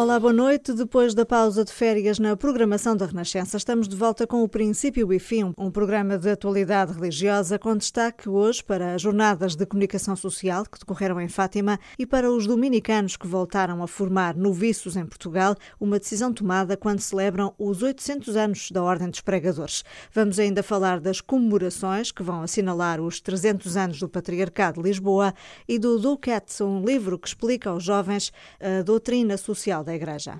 Olá, boa noite. Depois da pausa de férias na programação da Renascença, estamos de volta com o Princípio e Fim, um programa de atualidade religiosa com destaque hoje para as jornadas de comunicação social que decorreram em Fátima e para os dominicanos que voltaram a formar noviços em Portugal, uma decisão tomada quando celebram os 800 anos da Ordem dos Pregadores. Vamos ainda falar das comemorações que vão assinalar os 300 anos do Patriarcado de Lisboa e do Ducat, um livro que explica aos jovens a doutrina social da Igreja.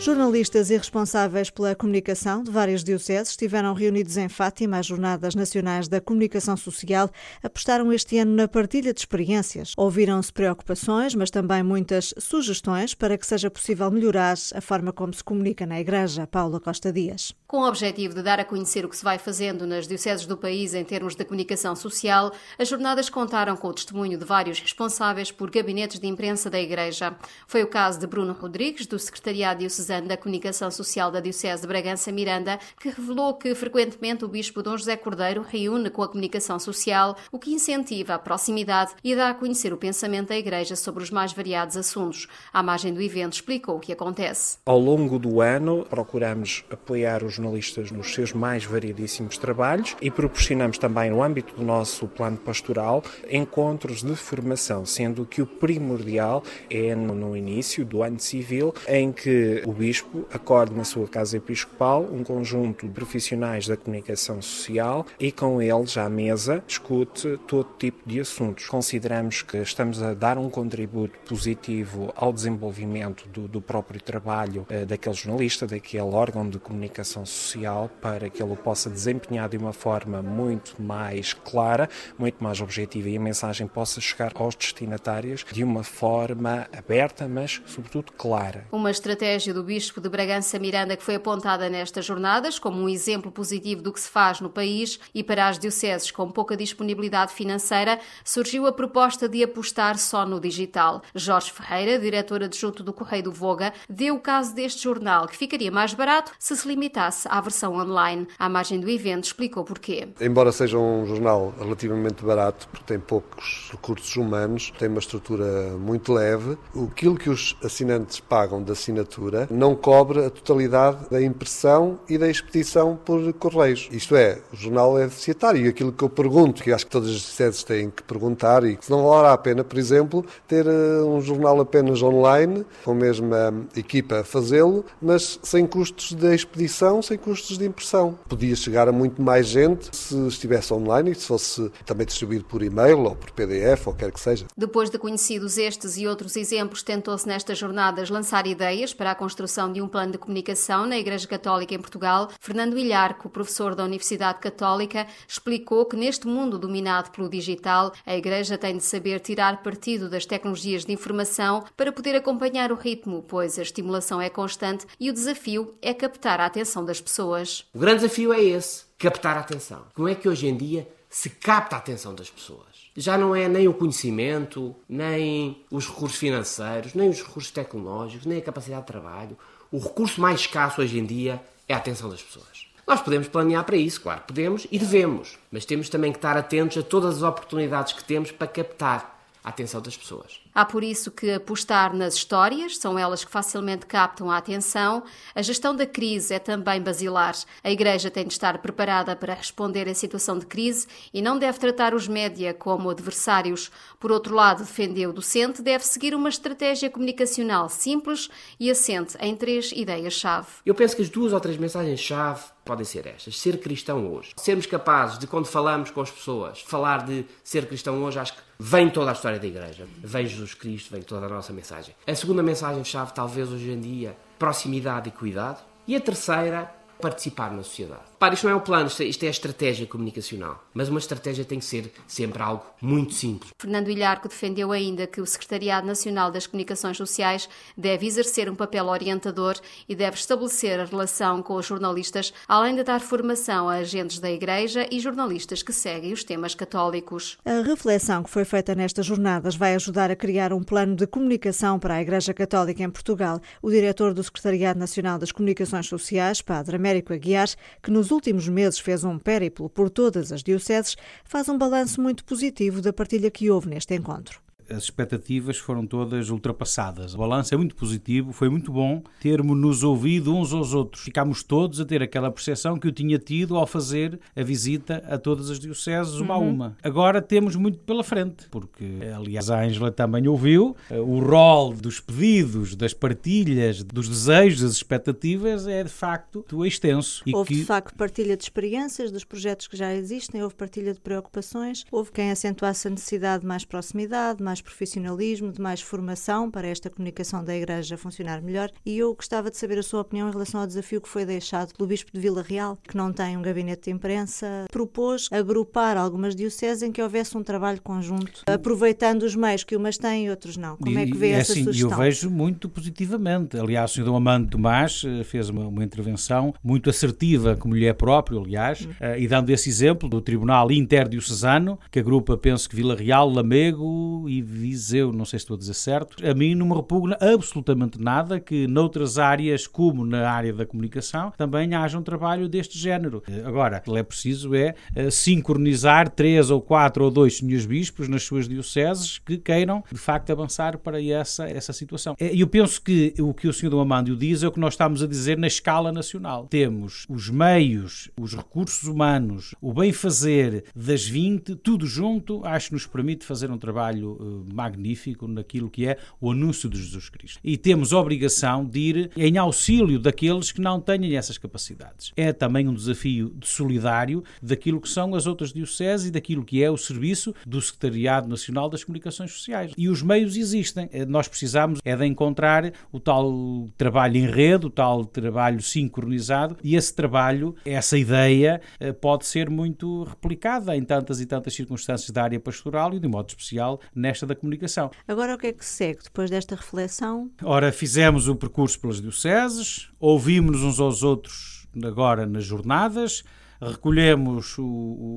Jornalistas e responsáveis pela comunicação de várias dioceses estiveram reunidos em Fátima às Jornadas Nacionais da Comunicação Social. Apostaram este ano na partilha de experiências. Ouviram-se preocupações, mas também muitas sugestões para que seja possível melhorar a forma como se comunica na Igreja. Paula Costa Dias. Com o objetivo de dar a conhecer o que se vai fazendo nas dioceses do país em termos de comunicação social, as jornadas contaram com o testemunho de vários responsáveis por gabinetes de imprensa da Igreja. Foi o caso de Bruno Rodrigues, do Secretariado Diocesano da Comunicação Social da Diocese de Bragança Miranda, que revelou que frequentemente o Bispo Dom José Cordeiro reúne com a comunicação social, o que incentiva a proximidade e dá a conhecer o pensamento da Igreja sobre os mais variados assuntos. À margem do evento, explicou o que acontece. Ao longo do ano, procuramos apoiar os jornalistas nos seus mais variedíssimos trabalhos e proporcionamos também, no âmbito do nosso plano pastoral, encontros de formação, sendo que o primordial é no início do ano civil, em que o Bispo acorde na sua casa episcopal um conjunto de profissionais da comunicação social e com eles à mesa discute todo tipo de assuntos. Consideramos que estamos a dar um contributo positivo ao desenvolvimento do, do próprio trabalho eh, daquele jornalista, daquele órgão de comunicação social, para que ele o possa desempenhar de uma forma muito mais clara, muito mais objetiva e a mensagem possa chegar aos destinatários de uma forma aberta, mas sobretudo clara. Uma estratégia do Bispo de Bragança Miranda, que foi apontada nestas jornadas como um exemplo positivo do que se faz no país e para as dioceses com pouca disponibilidade financeira, surgiu a proposta de apostar só no digital. Jorge Ferreira, diretor adjunto do Correio do Voga, deu o caso deste jornal, que ficaria mais barato se se limitasse à versão online. À margem do evento, explicou porquê. Embora seja um jornal relativamente barato, porque tem poucos recursos humanos, tem uma estrutura muito leve, aquilo que os assinantes pagam de assinatura não cobre a totalidade da impressão e da expedição por correios. Isto é, o jornal é deficitário e aquilo que eu pergunto, que acho que todas as sedes têm que perguntar, e que não valerá a pena, por exemplo, ter eh, um jornal apenas online, com a mesma equipa a fazê-lo, mas sem custos de expedição, sem custos de impressão. Podia chegar a muito mais gente se estivesse online e se fosse também distribuído por e-mail ou por PDF ou quer que seja. Depois de conhecidos estes e outros exemplos, tentou-se nestas jornadas lançar ideias para a construção construção de um plano de comunicação na Igreja Católica em Portugal, Fernando Ilharco, professor da Universidade Católica, explicou que neste mundo dominado pelo digital, a Igreja tem de saber tirar partido das tecnologias de informação para poder acompanhar o ritmo, pois a estimulação é constante e o desafio é captar a atenção das pessoas. O grande desafio é esse, captar a atenção. Como é que hoje em dia se capta a atenção das pessoas? Já não é nem o conhecimento, nem os recursos financeiros, nem os recursos tecnológicos, nem a capacidade de trabalho. O recurso mais escasso hoje em dia é a atenção das pessoas. Nós podemos planear para isso, claro, podemos e devemos, mas temos também que estar atentos a todas as oportunidades que temos para captar a atenção das pessoas. Há por isso que apostar nas histórias, são elas que facilmente captam a atenção. A gestão da crise é também basilar. A Igreja tem de estar preparada para responder em situação de crise e não deve tratar os média como adversários. Por outro lado, defendeu o docente, deve seguir uma estratégia comunicacional simples e assente em três ideias-chave. Eu penso que as duas ou três mensagens-chave podem ser estas. Ser cristão hoje. Sermos capazes de, quando falamos com as pessoas, falar de ser cristão hoje, acho que vem toda a história da Igreja. Vem Jesus Cristo, vem toda a nossa mensagem. A segunda mensagem-chave, talvez hoje em dia, proximidade e cuidado. E a terceira, participar na sociedade. Para, isto não é um plano, isto é, isto é a estratégia comunicacional. Mas uma estratégia tem que ser sempre algo muito simples. Fernando Ilharco defendeu ainda que o Secretariado Nacional das Comunicações Sociais deve exercer um papel orientador e deve estabelecer a relação com os jornalistas, além de dar formação a agentes da Igreja e jornalistas que seguem os temas católicos. A reflexão que foi feita nestas jornadas vai ajudar a criar um plano de comunicação para a Igreja Católica em Portugal. O diretor do Secretariado Nacional das Comunicações Sociais, Padre Américo Aguiar, que nos últimos meses fez um périplo por todas as dioceses, faz um balanço muito positivo da partilha que houve neste encontro. As expectativas foram todas ultrapassadas. O balanço é muito positivo, foi muito bom termos-nos ouvido uns aos outros. Ficámos todos a ter aquela percepção que eu tinha tido ao fazer a visita a todas as dioceses, uma uhum. a uma. Agora temos muito pela frente, porque, aliás, a Ângela também ouviu, eh, o rol dos pedidos, das partilhas, dos desejos, das expectativas é de facto extenso. E houve que... de facto partilha de experiências, dos projetos que já existem, houve partilha de preocupações, houve quem acentuasse a necessidade de mais proximidade, mais profissionalismo, de mais formação para esta comunicação da Igreja funcionar melhor. E eu gostava de saber a sua opinião em relação ao desafio que foi deixado pelo Bispo de Vila Real, que não tem um gabinete de imprensa, propôs agrupar algumas dioceses em que houvesse um trabalho conjunto, aproveitando os meios que umas têm e outros não. Como é que vê e, é essa assim, sugestão? Eu vejo muito positivamente. Aliás, o Sr. Dom Amando Tomás eh, fez uma, uma, intervenção muito assertiva, como lhe é próprio, aliás, uhum. uh, e dando esse exemplo do Tribunal Interdiocesano, que agrupa, penso que Vila Real, Lamego e Viseu, não sei se estou a dizer certo. A mim não me repugna absolutamente nada que noutras áreas, como na área da comunicação, também haja um trabalho deste género. Eh, agora, o que é preciso é sincronizar três ou quatro ou dois senhores bispos nas suas dioceses que queiram, de facto, avançar para essa, essa situação. E eu penso que o que o Sr. Dom Amândio diz é o que nós estamos a dizer na escala nacional. Temos os meios, os recursos humanos, o bem-fazer das 20, tudo junto, acho que nos permite fazer um trabalho magnífico naquilo que é o anúncio de Jesus Cristo. E temos a obrigação de ir em auxílio daqueles que não tenham essas capacidades. É também um desafio de solidário daquilo que são as outras dioceses e daquilo que é o serviço do Secretariado Nacional das Comunicações Sociais. E os meios existem. Eh, nós precisamos é de encontrar o tal trabalho em rede, o tal trabalho sincronizado, e esse trabalho, essa ideia, eh, pode ser muito replicada em tantas e tantas circunstâncias da área pastoral e, de modo especial, nesta da comunicação. Agora, o que é que segue depois desta reflexão? Ora, fizemos o percurso pelas dioceses, ouvimos uns aos outros agora nas jornadas, recolhemos o,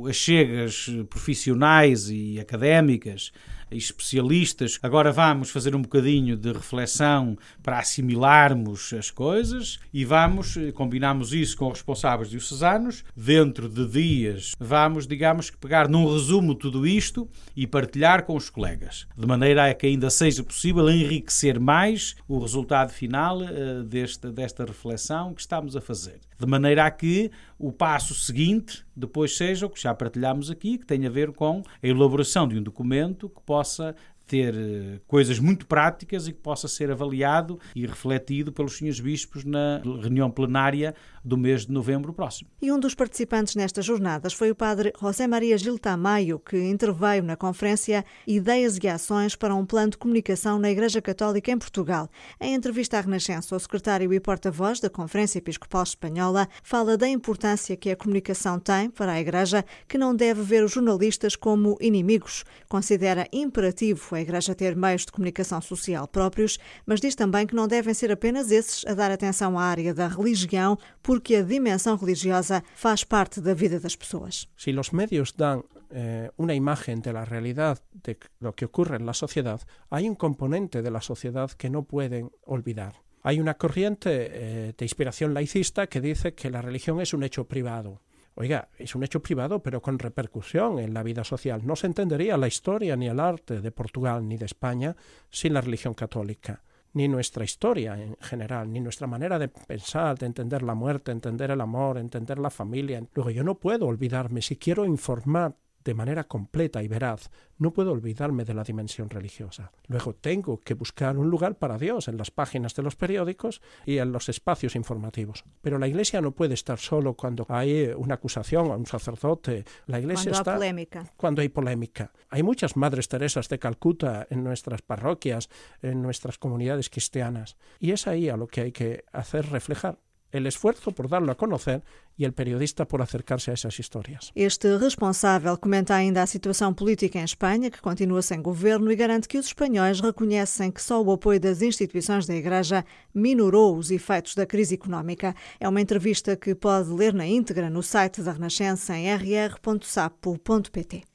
o, as chegas profissionais e académicas especialistas. Agora vamos fazer um bocadinho de reflexão para assimilarmos as coisas e vamos, eh, combinamos isso com os responsáveis diocesanos, dentro de dias vamos, digamos, pegar num resumo tudo isto e partilhar com os colegas, de maneira a que ainda seja possível enriquecer mais o resultado final uh, desta, desta reflexão que estamos a fazer. De maneira a que o passo seguinte depois seja o que já partilhámos aqui, que tem a ver com a elaboração de um documento que possa ter eh, coisas muito práticas e que possa ser avaliado e refletido pelos senhores bispos na reunião plenária do mês de novembro próximo. E um dos participantes nestas jornadas foi o padre José Maria Gil Tamayo, que interveio na conferência Ideias e Ações para um Plano de Comunicação na Igreja Católica em Portugal. Em entrevista à Renascença, o secretário e porta-voz da Conferência Episcopal Espanhola fala da importância que a comunicação tem para a Igreja, que não deve ver os jornalistas como inimigos. Considera imperativo a Igreja ter meios de comunicação social próprios, mas diz também que não devem ser apenas esses a dar atenção à área da religião, porque a dimensão religiosa faz parte da vida das pessoas. Se os médios dão eh, una imagen de la realidad de lo que ocurre en la sociedad, hay un componente de la sociedad que no pueden olvidar. Hay una corriente eh, de inspiración laicista que dice que la religión es un hecho privado. Oiga, es un hecho privado, pero con repercusión en la vida social. No se entendería la historia ni el arte de Portugal ni de España sin la religión católica ni nuestra historia en general, ni nuestra manera de pensar, de entender la muerte, entender el amor, entender la familia. Luego yo no puedo olvidarme, si quiero informar de manera completa y veraz, no puedo olvidarme de la dimensión religiosa. Luego tengo que buscar un lugar para Dios en las páginas de los periódicos y en los espacios informativos. Pero la Iglesia no puede estar solo cuando hay una acusación a un sacerdote. La Iglesia cuando está hay polémica. cuando hay polémica. Hay muchas Madres Teresas de Calcuta en nuestras parroquias, en nuestras comunidades cristianas. Y es ahí a lo que hay que hacer reflejar el esfuerzo por darlo a conocer e o periodista por acercarse a essas histórias. Este responsável comenta ainda a situação política em Espanha, que continua sem governo, e garante que os espanhóis reconhecem que só o apoio das instituições da Igreja minorou os efeitos da crise económica. É uma entrevista que pode ler na íntegra no site da Renascença em rr.sapo.pt.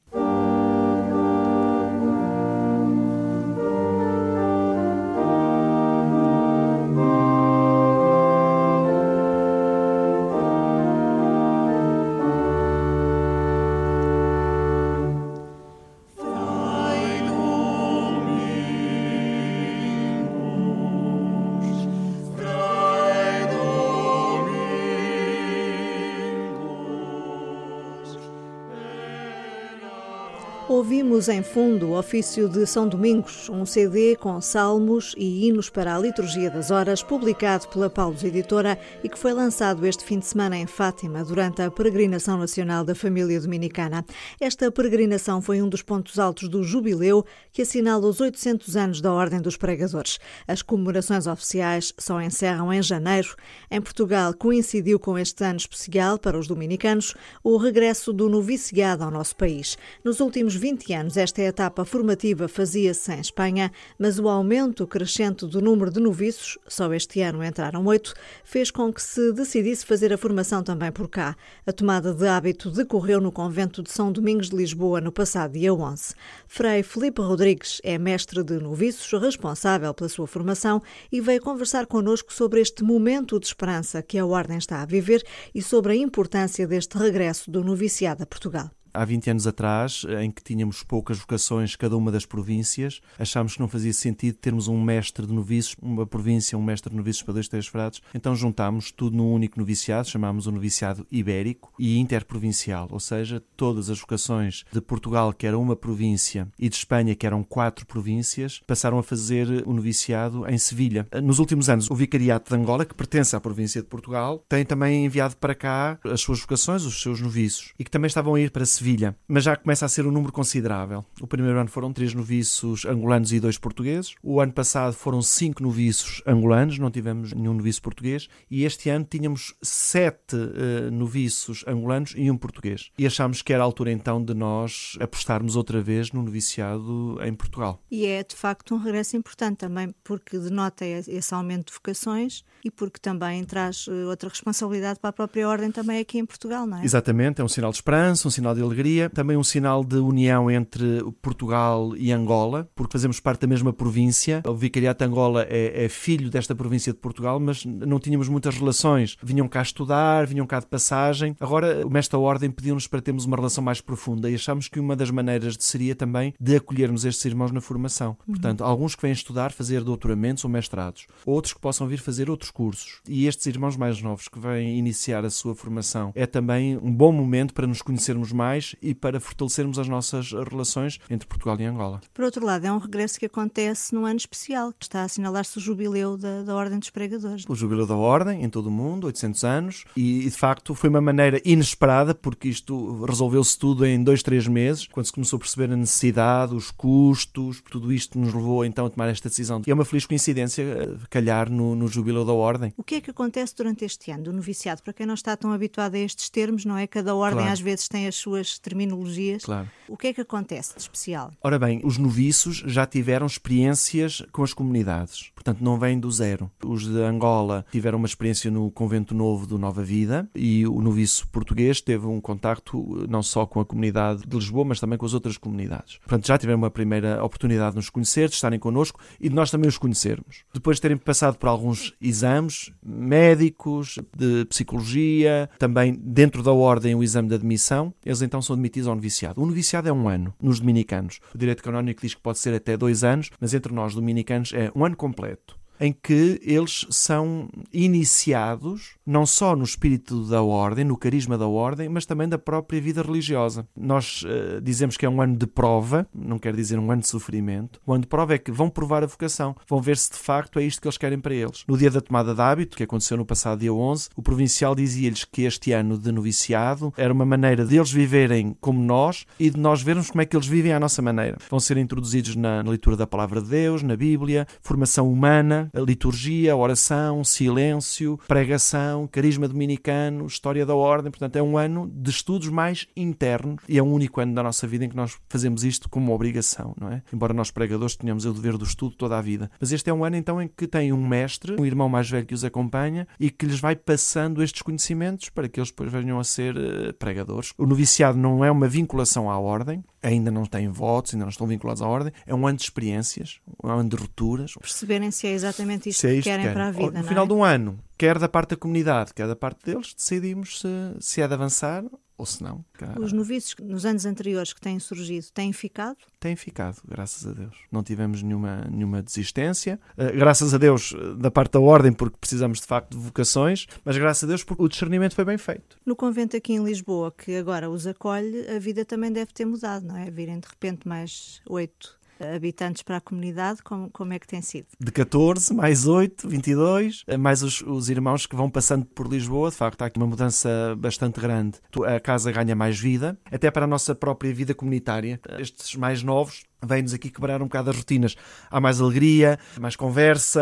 Ouvimos em fundo o ofício de São Domingos, um CD com salmos e hinos para a Liturgia das Horas, publicado pela Paulos Editora e que foi lançado este fim de semana em Fátima, durante a Peregrinação Nacional da Família Dominicana. Esta peregrinação foi um dos pontos altos do Jubileu, que assinala os 800 anos da Ordem dos Pregadores. As comemorações oficiais só encerram em janeiro. Em Portugal, coincidiu com este ano especial para os dominicanos o regresso do noviciado ao nosso país. Nos últimos 20 anos, esta etapa formativa fazia-se em Espanha, mas o aumento crescente do número de noviços, só este ano entraram oito, fez com que se decidisse fazer a formação também por cá. A tomada de hábito decorreu no convento de São Domingos de Lisboa no passado dia 11. Frei Felipe Rodrigues é mestre de noviços, responsável pela sua formação e veio conversar connosco sobre este momento de esperança que a Ordem está a viver e sobre a importância deste regresso do noviciado a Portugal há 20 anos atrás, em que tínhamos poucas vocações cada uma das províncias, achámos que não fazia sentido termos um mestre de noviços, uma província, um mestre de noviços para dois, três frados. Então juntámos tudo num único noviciado, chamámos o noviciado ibérico e interprovincial, ou seja, todas as vocações de Portugal, que era uma província, e de Espanha, que eram quatro províncias, passaram a fazer o noviciado em Sevilha. Nos últimos anos, o Vicariato de Angola, que pertence à província de Portugal, tem também enviado para cá as suas vocações, os seus noviços, e que também estavam a ir para Sevilha Sevilha, mas já começa a ser um número considerável. O primeiro ano foram três noviços angolanos e dois portugueses. O ano passado foram cinco noviços angolanos, não tivemos nenhum noviço português. E este ano tínhamos sete uh, noviços angolanos e um português. E achámos que era a altura então de nós apostarmos outra vez no noviciado em Portugal. E é de facto um regresso importante também, porque denota esse aumento de vocações e porque também traz eh, outra responsabilidade para a própria ordem também aqui em Portugal, não é? Exatamente, é um sinal de esperança, um sinal de alegria, também um sinal de união entre Portugal e Angola, porque fazemos parte da mesma província. O Vicariato de Angola é, é filho desta província de Portugal, mas não tínhamos muitas relações. Vinham cá estudar, vinham cá de passagem. Agora, o mestre da ordem pediu-nos para termos uma relação mais profunda e achamos que uma das maneiras de seria também de acolhermos estes irmãos na formação. Uhum. Portanto, alguns que vêm estudar, fazer doutoramentos ou mestrados, outros que possam vir fazer outros cursos. E estes irmãos mais novos que vêm iniciar a sua formação é também um bom momento para nos conhecermos mais e para fortalecermos as nossas relações entre Portugal e Angola. Por outro lado, é um regresso que acontece num ano especial, que está a assinalar-se o jubileu da, da Ordem dos Pregadores. O jubileu da Ordem, em todo o mundo, 800 anos, e, de facto foi uma maneira inesperada, porque isto resolveu-se tudo em dois, três meses, quando se começou a perceber a necessidade, os custos, tudo isto nos levou então a tomar esta decisão. E é uma feliz coincidência eh, calhar no, no jubileu da Ordem. O que é que acontece durante este ano do noviciado? Para quem não está tão habituado a estes termos, não é? Cada ordem claro. às vezes tem as suas terminologias. Claro. O que é que acontece de especial? Ora bem, os noviços já tiveram experiências com as comunidades, portanto não vêm do zero. Os de Angola tiveram uma experiência no Convento Novo do Nova Vida e o noviço português teve um contacto não só com a comunidade de Lisboa, mas também com as outras comunidades. Portanto, já tiveram uma primeira oportunidade de nos conhecer, de estarem connosco e de nós também os conhecermos. Depois de terem passado por alguns exames médicos, de psicologia, também dentro da ordem o exame de admissão, eles então são admitidos ao noviciado. O noviciado é um ano nos dominicanos. O direito canónico diz que pode ser até dois anos, mas entre nós dominicanos é um ano completo em que eles são iniciados não só no espírito da ordem, no carisma da ordem, mas também da própria vida religiosa. Nós uh, dizemos que é um ano de prova, não quer dizer um ano de sofrimento. O ano de prova é que vão provar a vocação, vão ver se de facto é isto que eles querem para eles. No dia da tomada de hábito, que aconteceu no passado dia 11, o provincial dizia-lhes que este ano de noviciado era uma maneira deles viverem como nós e de nós vermos como é que eles vivem à nossa maneira. Vão ser introduzidos na, na leitura da palavra de Deus, na Bíblia, formação humana, a liturgia, a oração, silêncio, pregação, carisma dominicano, história da ordem. Portanto, é um ano de estudos mais internos e é o único ano da nossa vida em que nós fazemos isto como obrigação, não é? Embora nós pregadores tenhamos o dever do estudo toda a vida. Mas este é um ano então em que tem um mestre, um irmão mais velho que os acompanha e que lhes vai passando estes conhecimentos para que eles depois venham a ser uh, pregadores. O noviciado não é uma vinculação à ordem, ainda não têm votos, ainda não estão vinculados à ordem, é um ano de experiências, um ano de rupturas. Perceberem se é exatamente isto, é isto que querem, para a vida. No final é? de um ano, quer da parte da comunidade, quer da parte deles, decidimos se, se é de avançar ou se não. Os noviços nos anos anteriores que têm surgido têm ficado? Têm ficado, graças a Deus. Não tivemos nenhuma, nenhuma desistência. Uh, graças a Deus da parte da ordem, porque precisamos de facto de vocações, mas graças a Deus porque o discernimento foi bem feito. No convento aqui em Lisboa, que agora os acolhe, a vida também deve ter mudado, não é? Virem de repente mais oito habitantes para a comunidade, como, como é que tem sido? De 14, mais 8, 22, mais os, os irmãos que vão passando por Lisboa, de facto há aqui uma mudança bastante grande. A casa ganha mais vida, até para a nossa própria vida comunitária. Estes mais novos vem-nos aqui quebrar um bocado as rotinas. Há mais alegria, mais conversa,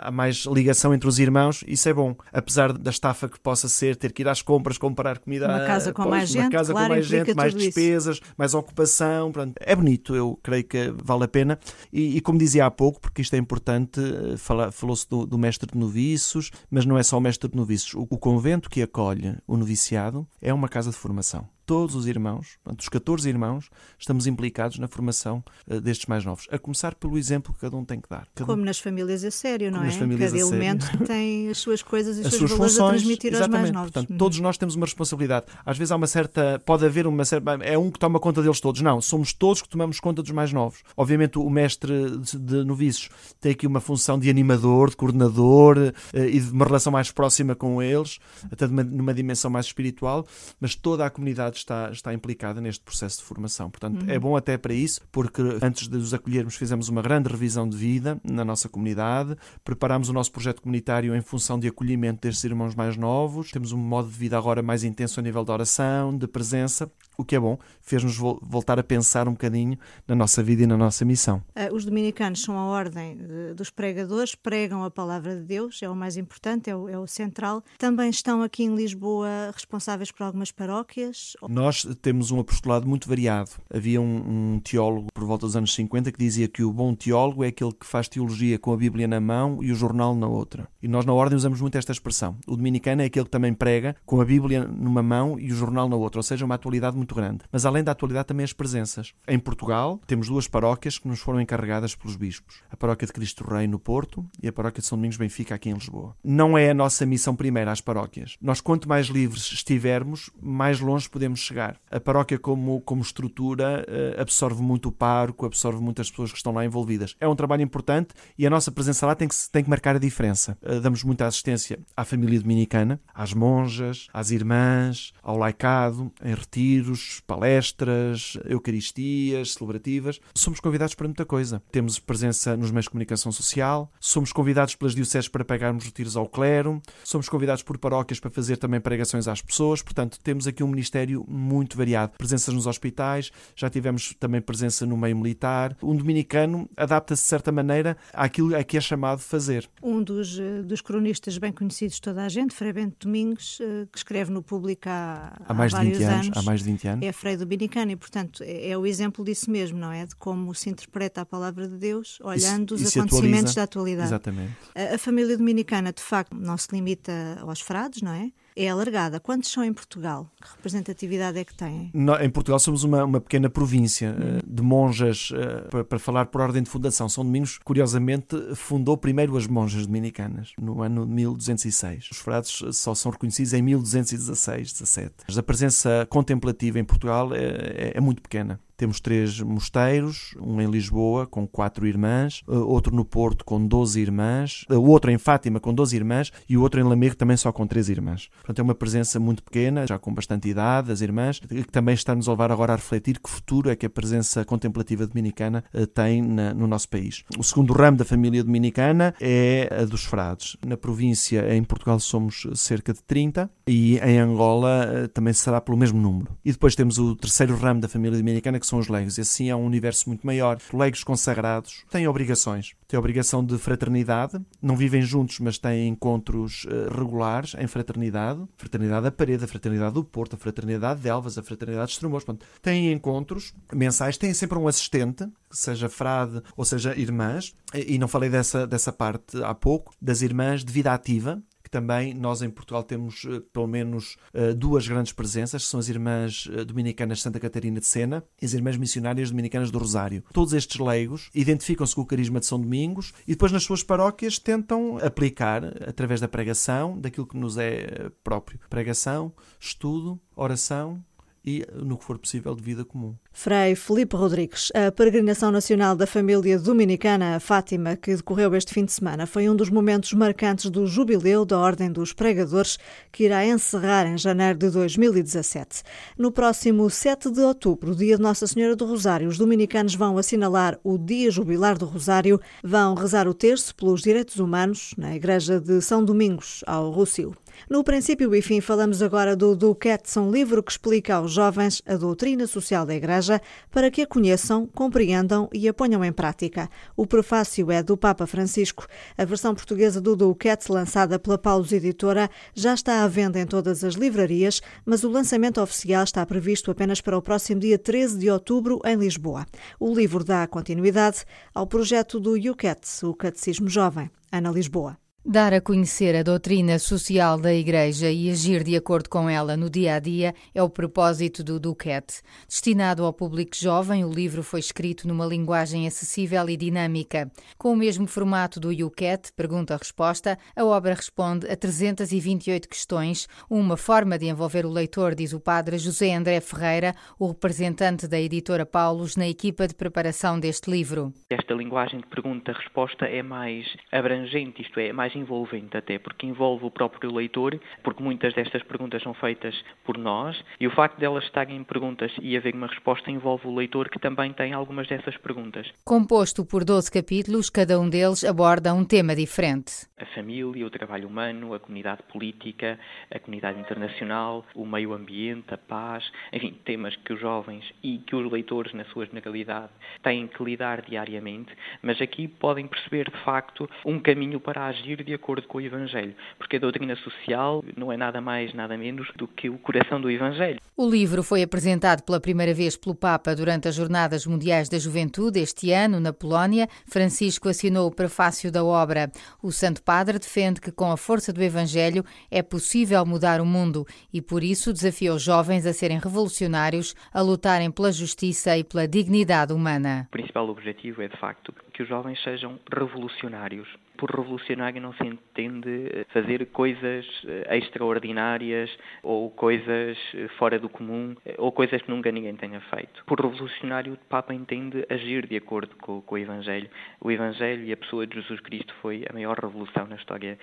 há mais ligação entre os irmãos, isso é bom. Apesar da estafa que possa ser, ter que ir às compras, comprar comida. Uma casa com mais uma gente, casa claro, com mais gente, mais despesas, isso. mais ocupação. Pronto. É bonito, eu creio que vale a pena. E, e como dizia há pouco, porque isto é importante, eh, falou-se do, do, mestre de noviços, mas não é só o mestre de noviços. O, o convento que acolhe o noviciado é uma casa de formação todos os irmãos, portanto, os 14 irmãos, estamos implicados na formação uh, destes mais novos. A começar pelo exemplo que cada um tem que dar. Cada Como um... nas famílias a sério, Como não é? Cada elemento tem as suas coisas e as suas funções, a transmitir exatamente. aos mais novos. Portanto, uhum. todos nós temos uma responsabilidade. Às vezes há uma certa. Pode haver uma certa. É um que toma conta deles todos. Não, somos todos que tomamos conta dos mais novos. Obviamente, o mestre de noviços tem aqui uma função de animador, de coordenador uh, e de uma relação mais próxima com eles, até numa dimensão mais espiritual, mas toda a comunidade está, está implicada neste processo de formação. Portanto, uhum. é bom até para isso, porque antes de os acolhermos fizemos uma grande revisão de vida na nossa comunidade, preparámos o nosso projeto comunitário em função de acolhimento destes irmãos mais novos, temos um modo de vida agora mais intenso a nível de oração, de presença, o que é bom, fez-nos voltar a pensar um bocadinho na nossa vida e na nossa missão. Ah, os dominicanos são a ordem dos pregadores, pregam a palavra de Deus, é o mais importante, é o, é o central. Também estão aqui em Lisboa responsáveis por algumas paróquias? Nós temos um apostolado muito variado. Havia um, um teólogo por volta dos anos 50 que dizia que o bom teólogo é aquele que faz teologia com a Bíblia na mão e o jornal na outra. E nós na ordem usamos muito esta expressão. O dominicano é aquele que também prega com a Bíblia numa mão e o jornal na outra, ou seja, uma atualidade muito muito grande. Mas além da atualidade, também as presenças. Em Portugal, temos duas paróquias que nos foram encarregadas pelos bispos: a paróquia de Cristo Rei no Porto e a paróquia de São Domingos Benfica aqui em Lisboa. Não é a nossa missão primeira às paróquias. Nós, quanto mais livres estivermos, mais longe podemos chegar. A paróquia, como, como estrutura, eh, absorve muito o parco, absorve muitas pessoas que estão lá envolvidas. É um trabalho importante e a nossa presença lá tem que, tem que marcar a diferença. Eh, damos muita assistência à família dominicana, às monjas, às irmãs, ao laicado, em retiros palestras, eucaristias celebrativas. Somos convidados para muita coisa. Temos presença nos meios de comunicação social, somos convidados pelas dioceses para pegarmos retiros ao clero, somos convidados por paróquias para fazer também pregações às pessoas. Portanto, temos aqui um ministério muito variado. Presenças nos hospitais, já tivemos também presença no meio militar. Um dominicano adapta-se de certa maneira àquilo a que é chamado fazer. Um dos, eh, dos cronistas bem conhecidos de toda a gente, Frei Bento Domingos, eh, que escreve no Público há, há mais há de 20 anos, anos, há mais de 20 anos. É Frei dominicano e, portanto, é, é, o exemplo disso mesmo, não é? De como se interpreta a palavra de Deus olhando isso, os isso acontecimentos atualiza. da atualidade. Exatamente. A, a família dominicana, de facto, não se limita aos frades, não é? É alargada. Quantos são em Portugal? Que representatividade é que têm? em Portugal somos uma, uma pequena província hum. de monjas, uh, para, para, falar por ordem de fundação. São Domingos, curiosamente, fundou primeiro as monjas dominicanas, no ano de 1206. Os frades só são reconhecidos em 1216, 17. A presença contemplativa em Portugal é, é, é muito pequena. Temos três mosteiros, um em Lisboa com quatro irmãs, eh, outro no Porto com 12 irmãs, o eh, outro em Fátima com 12 irmãs e o outro em Lamego também só com três irmãs. Portanto, é uma presença muito pequena, já com bastante idade, as irmãs, que também está-nos a levar agora a refletir que futuro é que a presença contemplativa dominicana eh, tem na, no nosso país. O segundo ramo da família dominicana é a dos frades. Na província, em Portugal, somos cerca de 30 e em Angola também será pelo mesmo número. E depois temos o terceiro ramo da família dominicana, que que são os leigos. E assim é um universo muito maior. Leigos consagrados têm obrigações. Têm obrigação de fraternidade, não vivem juntos, mas têm encontros uh, regulares em fraternidade. Fraternidade da Parede, a Fraternidade do Porto, a Fraternidade de Elvas, a Fraternidade de Extremores. têm encontros mensais, têm sempre um assistente, seja frade ou seja irmãs. E não falei dessa, dessa parte há pouco, das irmãs de vida ativa, que também nós em Portugal temos uh, pelo menos uh, duas grandes presenças, são as Irmãs Dominicanas de Santa Catarina de Sena e as Irmãs Missionárias Dominicanas do Rosário. Todos estes leigos identificam-se com o carisma de São Domingos e depois nas suas paróquias tentam aplicar, através da pregação, daquilo que nos é próprio. Pregação, estudo, oração e, no que for possível, de vida comum. Frei Felipe Rodrigues, a peregrinação nacional da família dominicana Fátima, que decorreu este fim de semana, foi um dos momentos marcantes do jubileu da Ordem dos Pregadores, que irá encerrar em janeiro de 2017. No próximo 7 de outubro, dia de Nossa Senhora do Rosário, os dominicanos vão assinalar o Dia Jubilar do Rosário, vão rezar o terço pelos direitos humanos na Igreja de São Domingos, ao Rússio. No princípio e fim, falamos agora do Duquette, um livro que explica aos jovens a doutrina social da Igreja para que a conheçam, compreendam e a ponham em prática. O prefácio é do Papa Francisco. A versão portuguesa do Duquette, lançada pela Paulus Editora, já está à venda em todas as livrarias, mas o lançamento oficial está previsto apenas para o próximo dia 13 de outubro, em Lisboa. O livro dá continuidade ao projeto do UCAT, o Catecismo Jovem. Ana Lisboa. Dar a conhecer a doutrina social da Igreja e agir de acordo com ela no dia a dia é o propósito do Duquette. Destinado ao público jovem, o livro foi escrito numa linguagem acessível e dinâmica. Com o mesmo formato do Duquette, pergunta-resposta, a obra responde a 328 questões, uma forma de envolver o leitor, diz o padre José André Ferreira, o representante da editora Paulus na equipa de preparação deste livro. Esta linguagem de pergunta-resposta é mais abrangente, isto é, mais envolvente até, porque envolve o próprio leitor, porque muitas destas perguntas são feitas por nós, e o facto de elas estarem em perguntas e haver uma resposta envolve o leitor que também tem algumas dessas perguntas. Composto por 12 capítulos, cada um deles aborda um tema diferente. A família, o trabalho humano, a comunidade política, a comunidade internacional, o meio ambiente, a paz, enfim, temas que os jovens e que os leitores, na sua generalidade, têm que lidar diariamente, mas aqui podem perceber de facto um caminho para agir de acordo com o Evangelho, porque a doutrina social não é nada mais, nada menos do que o coração do Evangelho. O livro foi apresentado pela primeira vez pelo Papa durante as Jornadas Mundiais da Juventude este ano, na Polónia. Francisco assinou o prefácio da obra. O Santo Padre defende que, com a força do Evangelho, é possível mudar o mundo e, por isso, desafia os jovens a serem revolucionários, a lutarem pela justiça e pela dignidade humana. O principal objetivo é, de facto, que os jovens sejam revolucionários por revolucionário não se entende eh, fazer coisas eh, extraordinárias ou coisas eh, fora do comum ou coisas que nunca ninguém tenha feito. Por revolucionário, o Papa entende agir de acordo com, com o Evangelho. O Evangelho e a pessoa de Jesus Cristo foi a maior revolução na história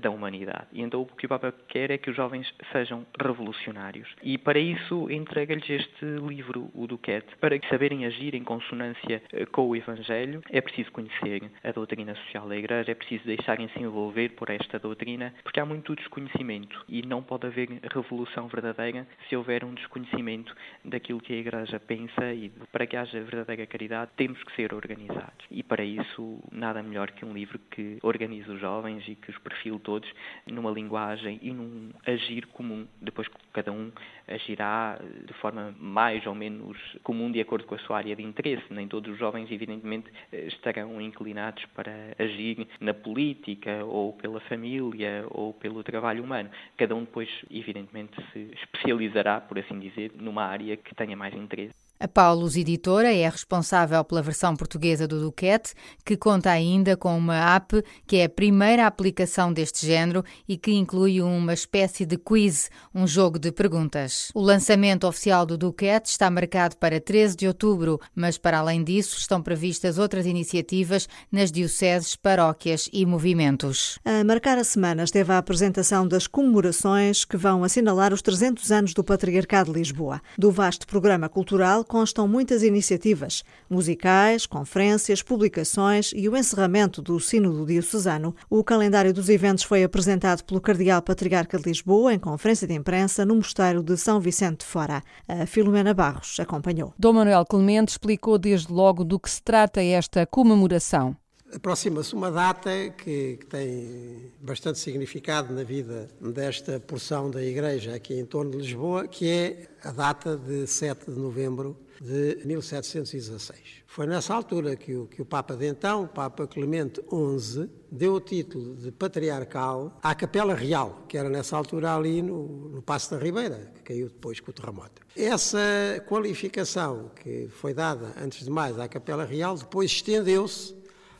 da humanidade. E então o que o Papa quer é que os jovens sejam revolucionários. E para isso entrega-lhes este livro, o Duquette, para saberem agir em consonância com o Evangelho. É preciso conhecer a doutrina social da Igreja, preciso deixarem-se envolver por esta doutrina, porque há muito desconhecimento e não pode haver revolução verdadeira se houver um desconhecimento daquilo que a Igreja pensa e para que haja verdadeira caridade temos que ser organizados. E para isso, nada melhor que um livro que organize os jovens e que os perfile todos numa linguagem e num agir comum. Depois cada um agirá de forma mais ou menos comum de acordo com a sua área de interesse. Nem todos os jovens, evidentemente, estarão inclinados para agir na política ou pela família ou pelo trabalho humano. Cada um depois, evidentemente, se especializará, por assim dizer, numa área que tenha mais interesse. A Paulus Editora é responsável pela versão portuguesa do Duquette, que conta ainda com uma app que é a primeira aplicação deste género e que inclui uma espécie de quiz, um jogo de perguntas. O lançamento oficial do Duquette está marcado para 13 de outubro, mas para além disso estão previstas outras iniciativas nas dioceses, paróquias e movimentos. A marcar a semana esteve a apresentação das comemorações que vão assinalar os 300 anos do Patriarcado de Lisboa. Do vasto programa cultural constam muitas iniciativas musicais, conferências, publicações e o encerramento do Sínodo Diocesano. O calendário dos eventos foi apresentado pelo Cardeal Patriarca de Lisboa em conferência de imprensa no Mosteiro de São Vicente de Fora. A Filomena Barros acompanhou. Dom Manuel Clemente explicou desde logo do que se trata esta comemoração. Aproxima-se uma data que, que, tem bastante significado na vida desta porção da Igreja aqui em torno de Lisboa, que é a data de 7 de novembro de 1716. Foi nessa altura que o, que o Papa de então, o Papa Clemente XI, deu o título de patriarcal à Capela Real, que era nessa altura ali no, no Passo da Ribeira, que caiu depois com o terremoto. Essa qualificação que foi dada, antes de mais, à Capela Real, depois estendeu-se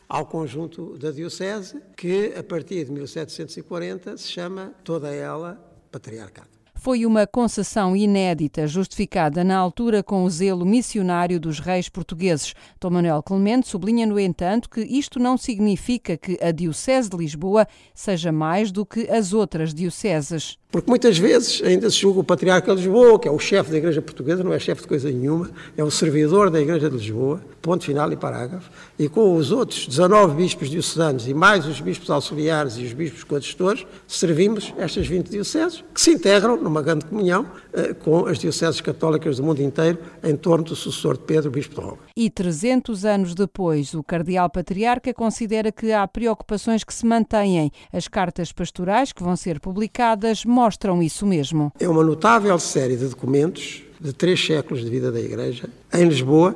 ao conjunto da Diocese, que a partir de 1740 se chama toda ela patriarcado. Foi uma concessão inédita, justificada na altura com o zelo missionário dos reis portugueses. Dom Manuel Clemente sublinha, no entanto, que isto não significa que a Diocese de Lisboa seja mais do que as outras dioceses. Porque muitas vezes ainda se julga o Patriarca de Lisboa, que é o chefe da Igreja Portuguesa, não é chefe de coisa nenhuma, é o servidor da Igreja de Lisboa, ponto final e parágrafo, e com os outros 19 bispos diocesanos e mais os bispos auxiliares e os bispos coadjutores, servimos estas 20 dioceses, que se integram numa grande comunhão eh, com as dioceses católicas do mundo inteiro, em torno do sucessor de Pedro, bispo de Roma. E 300 anos depois, o Cardeal Patriarca considera que há preocupações que se mantêm. As cartas pastorais que vão ser publicadas mostram isso mesmo. É uma notável série de documentos de três séculos de vida da Igreja em Lisboa,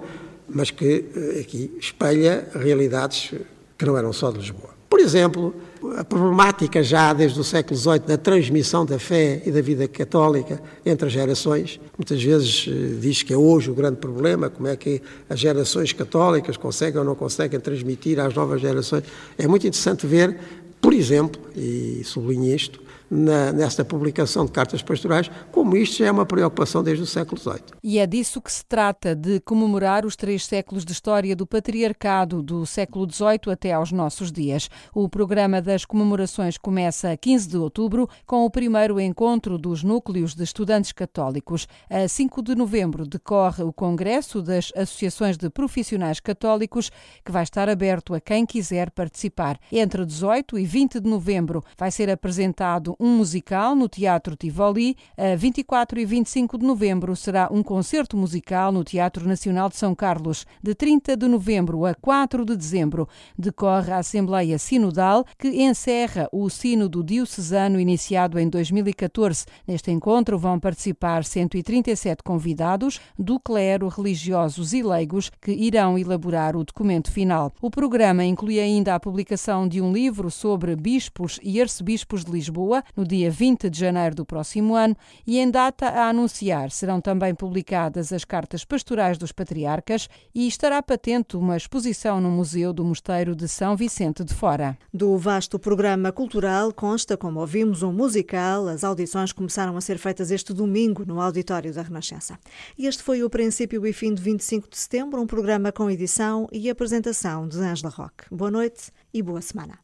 mas que eh, aqui espelha realidades que não eram só de Lisboa. Por exemplo, a problemática já desde o século XVIII da transmissão da fé e da vida católica entre as gerações. Muitas vezes eh, diz que é hoje o grande problema, como é que as gerações católicas conseguem ou não conseguem transmitir às novas gerações. É muito interessante ver, por exemplo, e sublinho isto, na, nesta publicação de cartas pastorais, como isto já é uma preocupação desde o século XVIII. E é disso que se trata, de comemorar os três séculos de história do patriarcado, do século XVIII até aos nossos dias. O programa das comemorações começa a 15 de outubro, com o primeiro encontro dos núcleos de estudantes católicos. A 5 de novembro decorre o Congresso das Associações de Profissionais Católicos, que vai estar aberto a quem quiser participar. Entre 18 e 20 de novembro vai ser apresentado um musical no Teatro Tivoli. A 24 e 25 de novembro será um concerto musical no Teatro Nacional de São Carlos. De 30 de novembro a 4 de dezembro decorre a Assembleia Sinodal, que encerra o Sínodo Diocesano iniciado em 2014. Neste encontro vão participar 137 convidados do clero, religiosos e leigos que irão elaborar o documento final. O programa inclui ainda a publicação de um livro sobre bispos e arcebispos de Lisboa, no dia 20 de janeiro do próximo ano, e em data a anunciar serão também publicadas as cartas pastorais dos patriarcas e estará patente uma exposição no Museu do Mosteiro de São Vicente de Fora. Do vasto programa cultural consta, como ouvimos, um musical. As audições começaram a ser feitas este domingo no Auditório da Renascença. Este foi o princípio e fim de 25 de setembro, um programa com edição e apresentação de Angela Roque. Boa noite e boa semana.